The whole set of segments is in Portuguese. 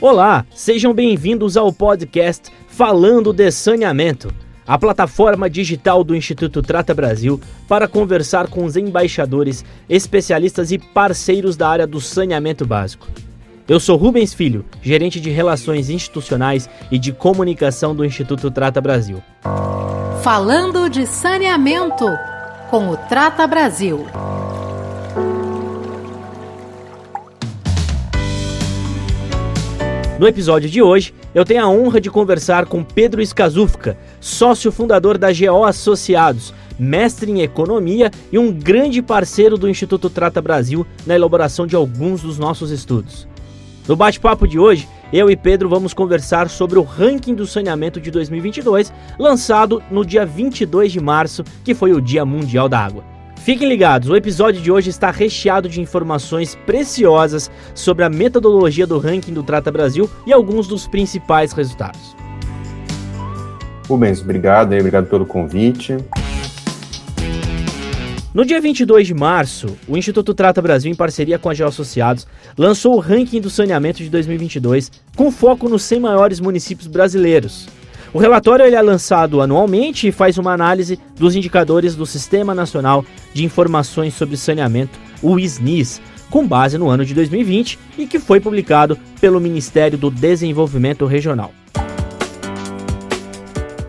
Olá, sejam bem-vindos ao podcast Falando de Saneamento, a plataforma digital do Instituto Trata Brasil para conversar com os embaixadores, especialistas e parceiros da área do saneamento básico. Eu sou Rubens Filho, gerente de Relações Institucionais e de Comunicação do Instituto Trata Brasil. Falando de Saneamento, com o Trata Brasil. No episódio de hoje, eu tenho a honra de conversar com Pedro Skazufka, sócio fundador da GO Associados, mestre em economia e um grande parceiro do Instituto Trata Brasil na elaboração de alguns dos nossos estudos. No bate-papo de hoje, eu e Pedro vamos conversar sobre o ranking do saneamento de 2022, lançado no dia 22 de março, que foi o Dia Mundial da Água. Fiquem ligados, o episódio de hoje está recheado de informações preciosas sobre a metodologia do ranking do Trata Brasil e alguns dos principais resultados. Rubens, obrigado, obrigado pelo convite. No dia 22 de março, o Instituto Trata Brasil, em parceria com a Geoassociados, lançou o ranking do saneamento de 2022, com foco nos 100 maiores municípios brasileiros. O relatório ele é lançado anualmente e faz uma análise dos indicadores do Sistema Nacional de Informações sobre Saneamento, o SNIS, com base no ano de 2020 e que foi publicado pelo Ministério do Desenvolvimento Regional.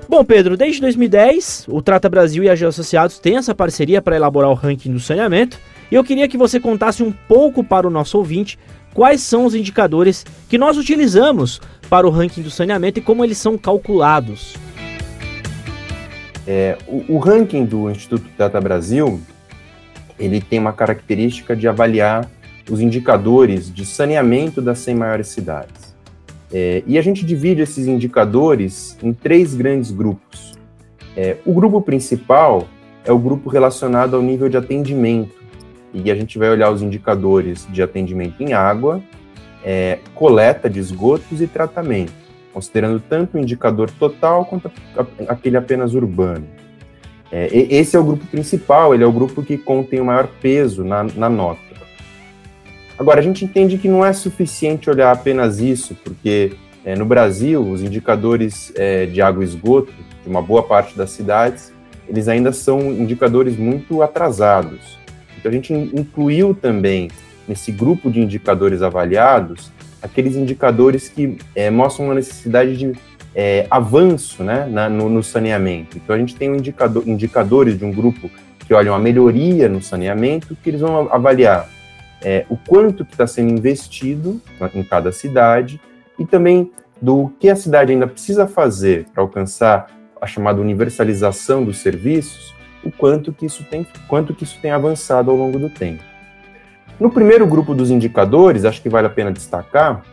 Bom, Pedro, desde 2010, o Trata Brasil e a Geoassociados têm essa parceria para elaborar o ranking do saneamento, e eu queria que você contasse um pouco para o nosso ouvinte quais são os indicadores que nós utilizamos para o ranking do saneamento e como eles são calculados. É, o, o, ranking do Instituto Data Brasil ele tem uma característica de avaliar os indicadores de saneamento das 100 maiores cidades. É, e a gente divide esses indicadores em três grandes grupos. É, o grupo principal é o grupo relacionado ao nível de atendimento, e a gente vai olhar os indicadores de atendimento em água, é, coleta de esgotos e tratamento, considerando tanto o indicador total quanto aquele apenas urbano. É, esse é o grupo principal, ele é o grupo que contém o maior peso na, na nota. Agora, a gente entende que não é suficiente olhar apenas isso, porque é, no Brasil, os indicadores é, de água e esgoto, de uma boa parte das cidades, eles ainda são indicadores muito atrasados. Então, a gente incluiu também nesse grupo de indicadores avaliados aqueles indicadores que é, mostram uma necessidade de é, avanço né, na, no, no, saneamento. Então, a gente tem um indicador, indicadores de um grupo que olham a melhoria no saneamento, que eles vão avaliar é, o quanto que está sendo investido em cada cidade e também do que a cidade ainda precisa fazer para alcançar a chamada universalização dos serviços, o quanto que isso tem, quanto que isso tem avançado ao longo do tempo. No primeiro grupo dos indicadores, acho que vale a pena destacar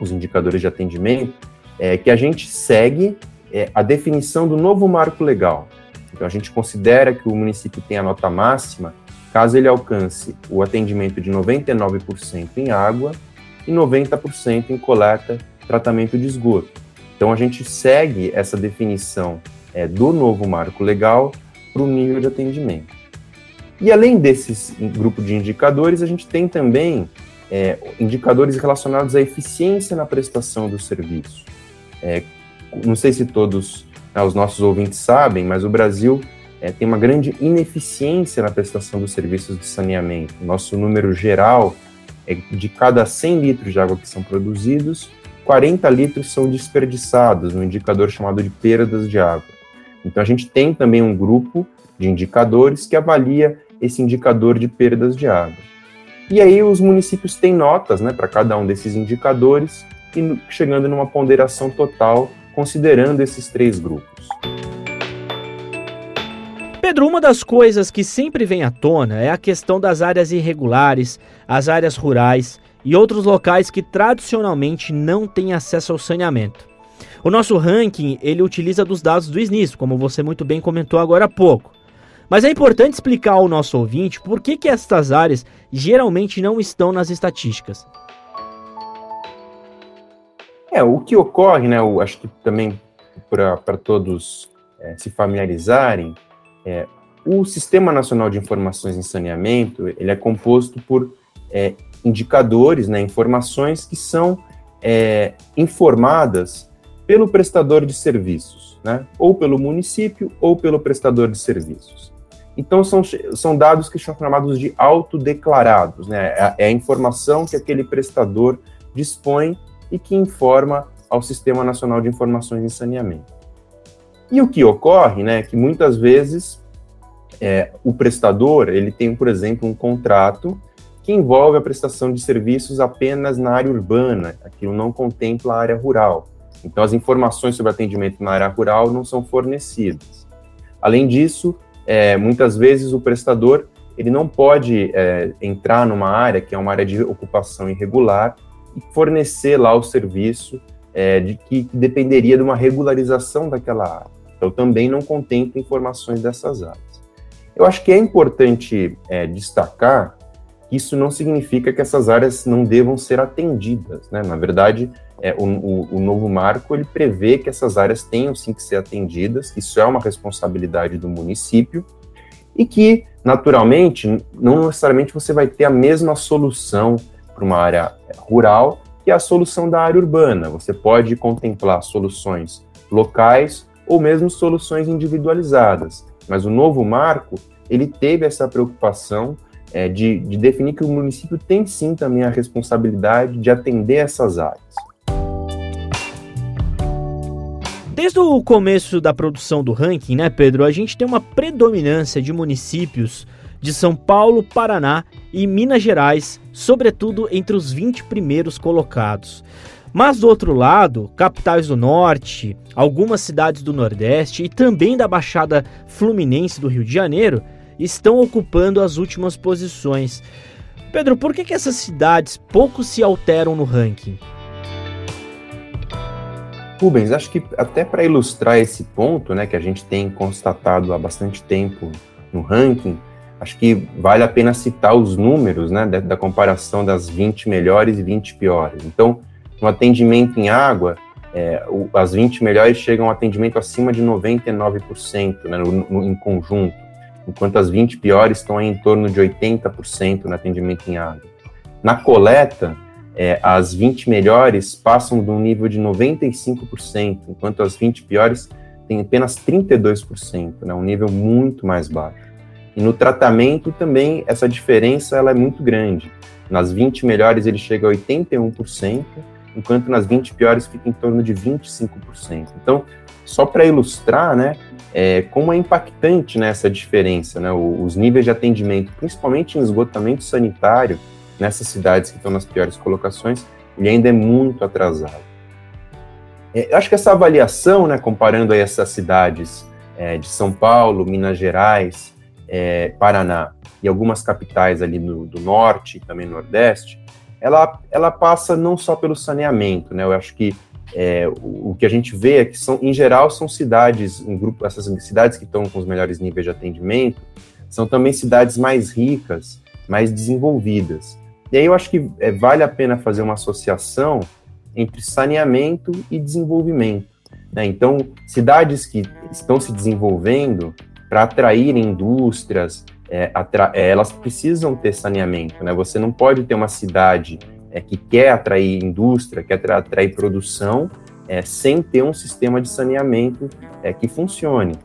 os indicadores de atendimento, é, que a gente segue é, a definição do novo marco legal. Então, a gente considera que o município tem a nota máxima caso ele alcance o atendimento de 99% em água e 90% em coleta tratamento de esgoto. Então, a gente segue essa definição é, do novo marco legal para o nível de atendimento. E além desses grupo de indicadores, a gente tem também é, indicadores relacionados à eficiência na prestação do serviço. É, não sei se todos né, os nossos ouvintes sabem, mas o Brasil é, tem uma grande ineficiência na prestação dos serviços de saneamento. Nosso número geral é de cada 100 litros de água que são produzidos, 40 litros são desperdiçados, no indicador chamado de perdas de água. Então a gente tem também um grupo de indicadores que avalia esse indicador de perdas de água. E aí os municípios têm notas né, para cada um desses indicadores, e chegando numa ponderação total, considerando esses três grupos. Pedro, uma das coisas que sempre vem à tona é a questão das áreas irregulares, as áreas rurais e outros locais que tradicionalmente não têm acesso ao saneamento. O nosso ranking, ele utiliza dos dados do SNIS, como você muito bem comentou agora há pouco. Mas é importante explicar ao nosso ouvinte por que, que estas áreas geralmente não estão nas estatísticas. É, o que ocorre, né, eu acho que também para todos é, se familiarizarem, é, o Sistema Nacional de Informações em Saneamento, ele é composto por é, indicadores, né, informações que são é, informadas pelo prestador de serviços, né? ou pelo município ou pelo prestador de serviços. Então, são, são dados que são chamados de autodeclarados, né? É, é a informação que aquele prestador dispõe e que informa ao Sistema Nacional de Informações em Saneamento. E o que ocorre, né, que muitas vezes é, o prestador, ele tem, por exemplo, um contrato que envolve a prestação de serviços apenas na área urbana, aquilo não contempla a área rural. Então, as informações sobre atendimento na área rural não são fornecidas. Além disso, é, muitas vezes o prestador ele não pode é, entrar numa área que é uma área de ocupação irregular e fornecer lá o serviço é, de que, dependeria de uma regularização daquela área. Então também não contempla informações dessas áreas. Eu acho que é importante é, destacar isso não significa que essas áreas não devam ser atendidas. Né? Na verdade, é, o, o, o, novo marco ele prevê que essas áreas tenham sim que ser atendidas, isso é uma responsabilidade do município, e que, naturalmente, não necessariamente você vai ter a mesma solução para uma área rural que a solução da área urbana. Você pode contemplar soluções locais ou mesmo soluções individualizadas. Mas o novo marco, ele teve essa preocupação é, de, de definir que o município tem sim também a responsabilidade de atender essas áreas. Desde o começo da produção do ranking, né, Pedro, a gente tem uma predominância de municípios de São Paulo, Paraná e Minas Gerais, sobretudo entre os 20 primeiros colocados. Mas do outro lado, capitais do norte, algumas cidades do nordeste e também da Baixada Fluminense do Rio de Janeiro estão ocupando as últimas posições. Pedro, por que, que essas cidades pouco se alteram no ranking? Rubens, acho que até para ilustrar esse ponto, né, que a gente tem constatado há bastante tempo no ranking, acho que vale a pena citar os números né, da, da, comparação das 20 melhores e 20 piores. Então, no atendimento em água, é, o, as 20 melhores chegam a atendimento acima de 99% né, no, no, em conjunto, enquanto as 20 piores estão em torno de 80% no atendimento em água. Na coleta, é, as 20 melhores passam de um nível de 95%, enquanto as 20 piores têm apenas 32%, né, um nível muito mais baixo. E no tratamento também essa diferença ela é muito grande. Nas 20 melhores ele chega a 81%, enquanto nas 20 piores fica em torno de 25%. Então, só para ilustrar, né, é, como é impactante né, essa diferença, né, os níveis de atendimento, principalmente em esgotamento sanitário, nessas cidades que estão nas piores colocações, ele ainda é muito atrasado. É, eu acho que essa avaliação, né, comparando aí essas cidades é, de São Paulo, Minas Gerais, é, Paraná e algumas capitais ali do, do norte e também nordeste, ela, ela passa não só pelo saneamento, né? Eu acho que é, o, o, que a gente vê é que são, em geral, são cidades, um grupo, essas cidades que estão com os melhores níveis de atendimento, são também cidades mais ricas, mais desenvolvidas. E aí eu acho que é, vale a pena fazer uma associação entre saneamento e desenvolvimento. Né? Então, cidades que estão se desenvolvendo, para atrair indústrias, é, atra é, elas precisam ter saneamento, né? Você não pode ter uma cidade é, que quer atrair indústria, quer atrair produção, é, sem ter um sistema de saneamento é, que funcione.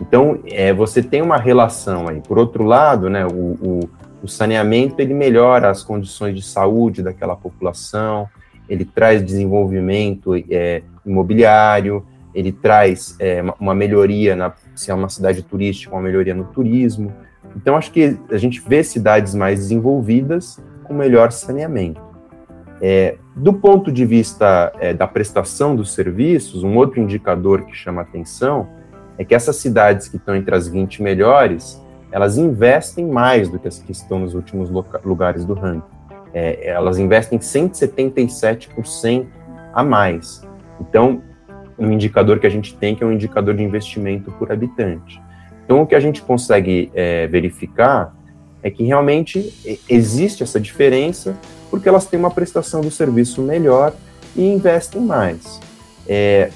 Então, é, você tem uma relação aí. Por outro lado, né, o, o, o saneamento ele melhora as condições de saúde daquela população, ele traz desenvolvimento imobiliário, ele traz uma melhoria na se é uma cidade turística, uma melhoria no turismo. Então, acho que a gente vê cidades mais desenvolvidas com melhor saneamento. É, do ponto de vista é, da prestação dos serviços, um outro indicador que chama atenção é que essas cidades que estão entre as 20 melhores, elas investem mais do que as que estão nos últimos lugares do ranking. É, elas investem 177% a mais. Então, um indicador que a gente tem, que é um indicador de investimento por habitante. Então, o que a gente consegue é, verificar é que realmente existe essa diferença, porque elas têm uma prestação do serviço melhor e investem mais. É,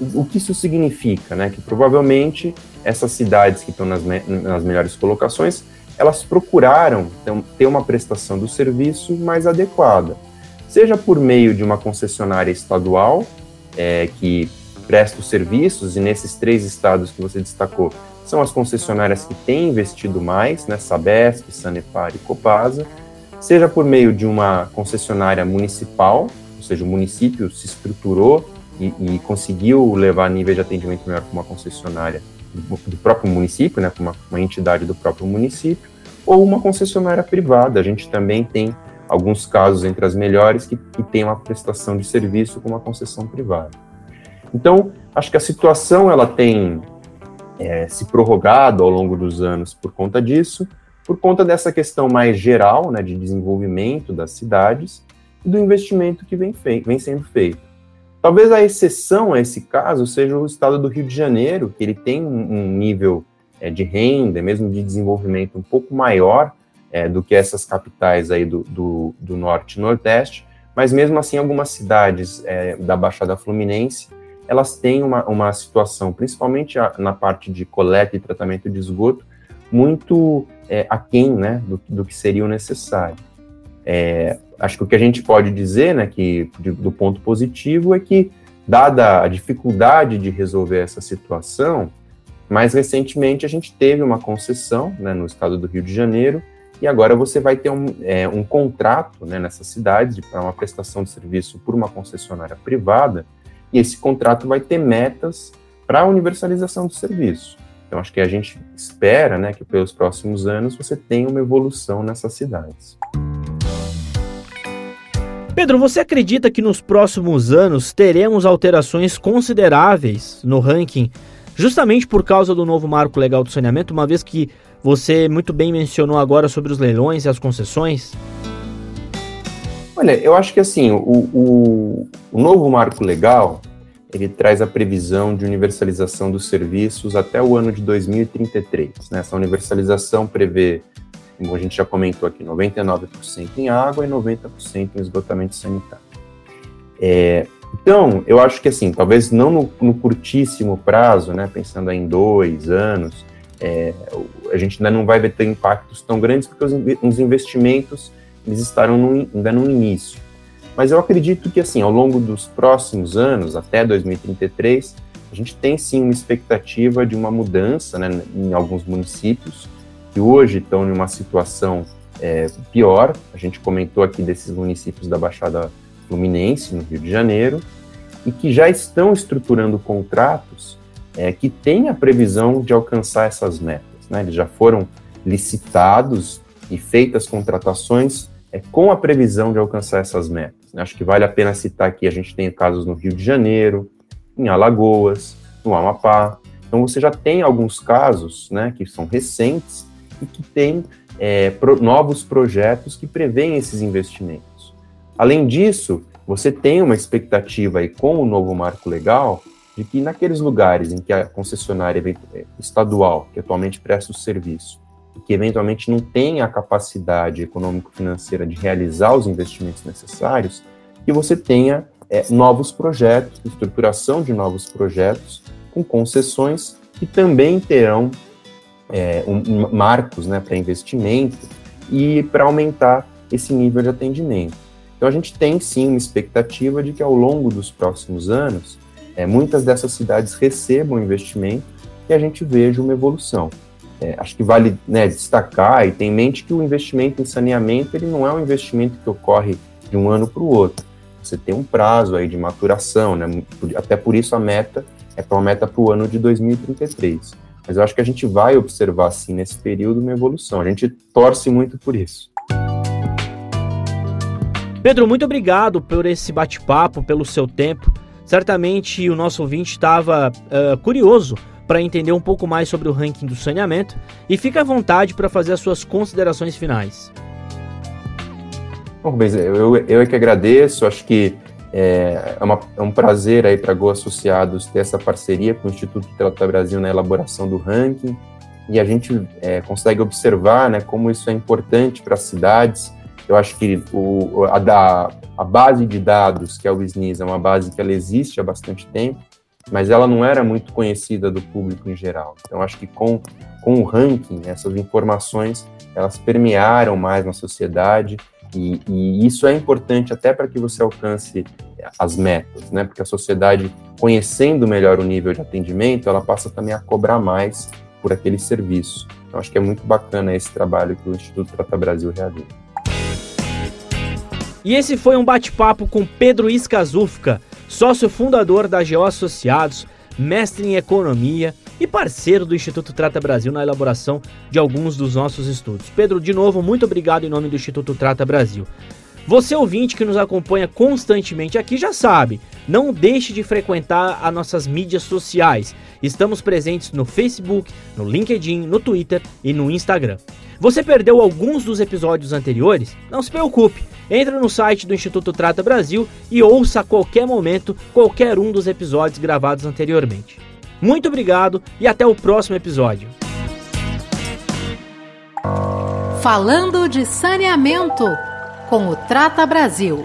o que isso significa? Né? Que provavelmente essas cidades que estão nas, me nas melhores colocações, elas procuraram ter uma prestação do serviço mais adequada seja por meio de uma concessionária estadual, é, que presta os serviços, e nesses três estados que você destacou, são as concessionárias que têm investido mais, né, Sabesp, Sanepar e Copasa, seja por meio de uma concessionária municipal, ou seja, o município se estruturou e, e conseguiu levar nível de atendimento melhor com uma concessionária do, próprio município, né, com uma, uma entidade do próprio município, ou uma concessionária privada. A gente também tem alguns casos entre as melhores que, que tem uma prestação de serviço com uma concessão privada. Então, acho que a situação ela tem é, se prorrogado ao longo dos anos por conta disso, por conta dessa questão mais geral né, de desenvolvimento das cidades e do investimento que vem, vem sendo feito. Talvez a exceção a esse caso seja o estado do Rio de Janeiro, que ele tem um nível é, de renda, mesmo de desenvolvimento um pouco maior é, do que essas capitais aí do, do, do, Norte e Nordeste, mas mesmo assim algumas cidades é, da Baixada Fluminense, elas têm uma, uma situação, principalmente a, na parte de coleta e tratamento de esgoto, muito é, aquém né, do, do que seria o necessário. É, acho que o que a gente pode dizer, né, que de, do ponto positivo é que, dada a dificuldade de resolver essa situação, mais recentemente a gente teve uma concessão né, no estado do Rio de Janeiro e agora você vai ter um, é, um contrato né, nessas cidades para uma prestação de serviço por uma concessionária privada e esse contrato vai ter metas para a universalização do serviço. Então, acho que a gente espera né, que pelos próximos anos você tenha uma evolução nessas cidades. Pedro, você acredita que nos próximos anos teremos alterações consideráveis no ranking, justamente por causa do novo marco legal do saneamento, uma vez que você muito bem mencionou agora sobre os leilões e as concessões? Olha, eu acho que assim, o, o, o novo marco legal, ele traz a previsão de universalização dos serviços até o ano de 2033. Né? Essa universalização prevê, como a gente já comentou aqui, 99% em água e 90% em esgotamento sanitário. É, então, eu acho que assim, talvez não no, no curtíssimo prazo, né, pensando em dois anos, é, a gente ainda não vai ver ter impactos tão grandes porque os, os investimentos eles estarão no, ainda no início. Mas eu acredito que, assim, ao longo dos próximos anos, até 2033, a gente tem sim uma expectativa de uma mudança né, em alguns municípios que hoje estão em uma situação é, pior. A gente comentou aqui desses municípios da Baixada Fluminense, no Rio de Janeiro, e que já estão estruturando contratos é, que têm a previsão de alcançar essas metas. Né? Eles já foram licitados e feitas contratações é, com a previsão de alcançar essas metas. Acho que vale a pena citar aqui, a gente tem casos no Rio de Janeiro, em Alagoas, no Amapá. Então você já tem alguns casos né, que são recentes e que têm é, pro, novos projetos que prevêem esses investimentos. Além disso, você tem uma expectativa aí com o novo marco legal de que naqueles lugares em que a concessionária estadual, que atualmente presta o serviço, que eventualmente não tem a capacidade econômico-financeira de realizar os investimentos necessários, que você tenha é, novos projetos, estruturação de novos projetos com concessões que também terão é, um, marcos né, para investimento e para aumentar esse nível de atendimento. Então a gente tem sim uma expectativa de que ao longo dos próximos anos é, muitas dessas cidades recebam investimento e a gente veja uma evolução. É, acho que vale né, destacar e ter em mente que o investimento em saneamento ele não é um investimento que ocorre de um ano para o outro. Você tem um prazo aí de maturação, né? até por isso a meta é para uma meta para o ano de 2033. Mas eu acho que a gente vai observar, sim, nesse período, uma evolução. A gente torce muito por isso. Pedro, muito obrigado por esse bate-papo, pelo seu tempo. Certamente o nosso ouvinte estava uh, curioso para entender um pouco mais sobre o ranking do saneamento e fique à vontade para fazer as suas considerações finais. Bom, Rubens, eu, eu é que agradeço, acho que é, é, uma, é um prazer aí para Go Associados ter essa parceria com o Instituto Trata Brasil na elaboração do ranking e a gente é, consegue observar né, como isso é importante para as cidades. Eu acho que o, a, da, a base de dados, que é o SNIS, é uma base que ela existe há bastante tempo, mas ela não era muito conhecida do público em geral. Então, acho que com, com o ranking, essas informações, elas permearam mais na sociedade E, e isso é importante até para que você alcance as metas, né? Porque a sociedade, conhecendo melhor o nível de atendimento, ela passa também a cobrar mais por aquele serviço. Então, acho que é muito bacana esse trabalho que o Instituto Trata Brasil realiza. E esse foi um bate-papo com Pedro Iscazufka, sócio fundador da GO Associados, mestre em economia e parceiro do Instituto Trata Brasil na elaboração de alguns dos nossos estudos. Pedro, de novo, muito obrigado em nome do Instituto Trata Brasil. Você ouvinte que nos acompanha constantemente aqui já sabe, não deixe de frequentar as nossas mídias sociais. Estamos presentes no Facebook, no LinkedIn, no Twitter e no Instagram. Você perdeu alguns dos episódios anteriores? Não se preocupe. Entre no site do Instituto Trata Brasil e ouça a qualquer momento qualquer um dos episódios gravados anteriormente. Muito obrigado e até o próximo episódio. Falando de saneamento com o Trata Brasil.